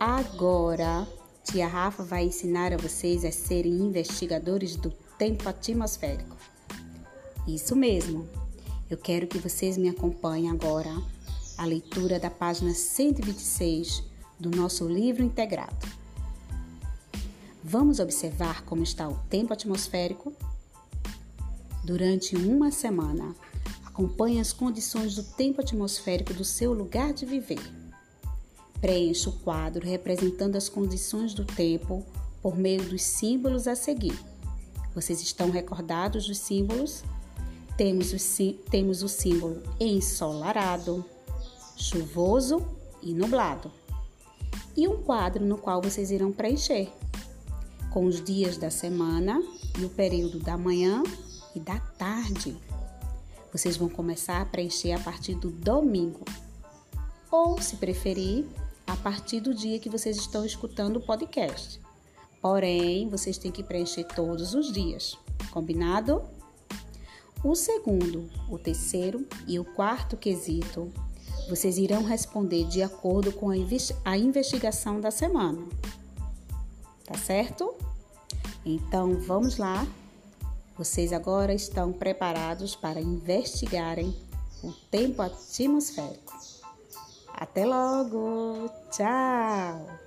Agora, tia Rafa vai ensinar a vocês a serem investigadores do tempo atmosférico. Isso mesmo. Eu quero que vocês me acompanhem agora a leitura da página 126 do nosso livro integrado. Vamos observar como está o tempo atmosférico? Durante uma semana, acompanhe as condições do tempo atmosférico do seu lugar de viver. Preencha o quadro representando as condições do tempo por meio dos símbolos a seguir. Vocês estão recordados dos símbolos? Temos o, temos o símbolo ensolarado, chuvoso e nublado. E um quadro no qual vocês irão preencher com os dias da semana e o período da manhã e da tarde. Vocês vão começar a preencher a partir do domingo, ou, se preferir, a partir do dia que vocês estão escutando o podcast. Porém, vocês têm que preencher todos os dias, combinado? O segundo, o terceiro e o quarto quesito, vocês irão responder de acordo com a investigação da semana. Tá certo? Então vamos lá. Vocês agora estão preparados para investigarem o tempo atmosférico. Até logo! Tchau!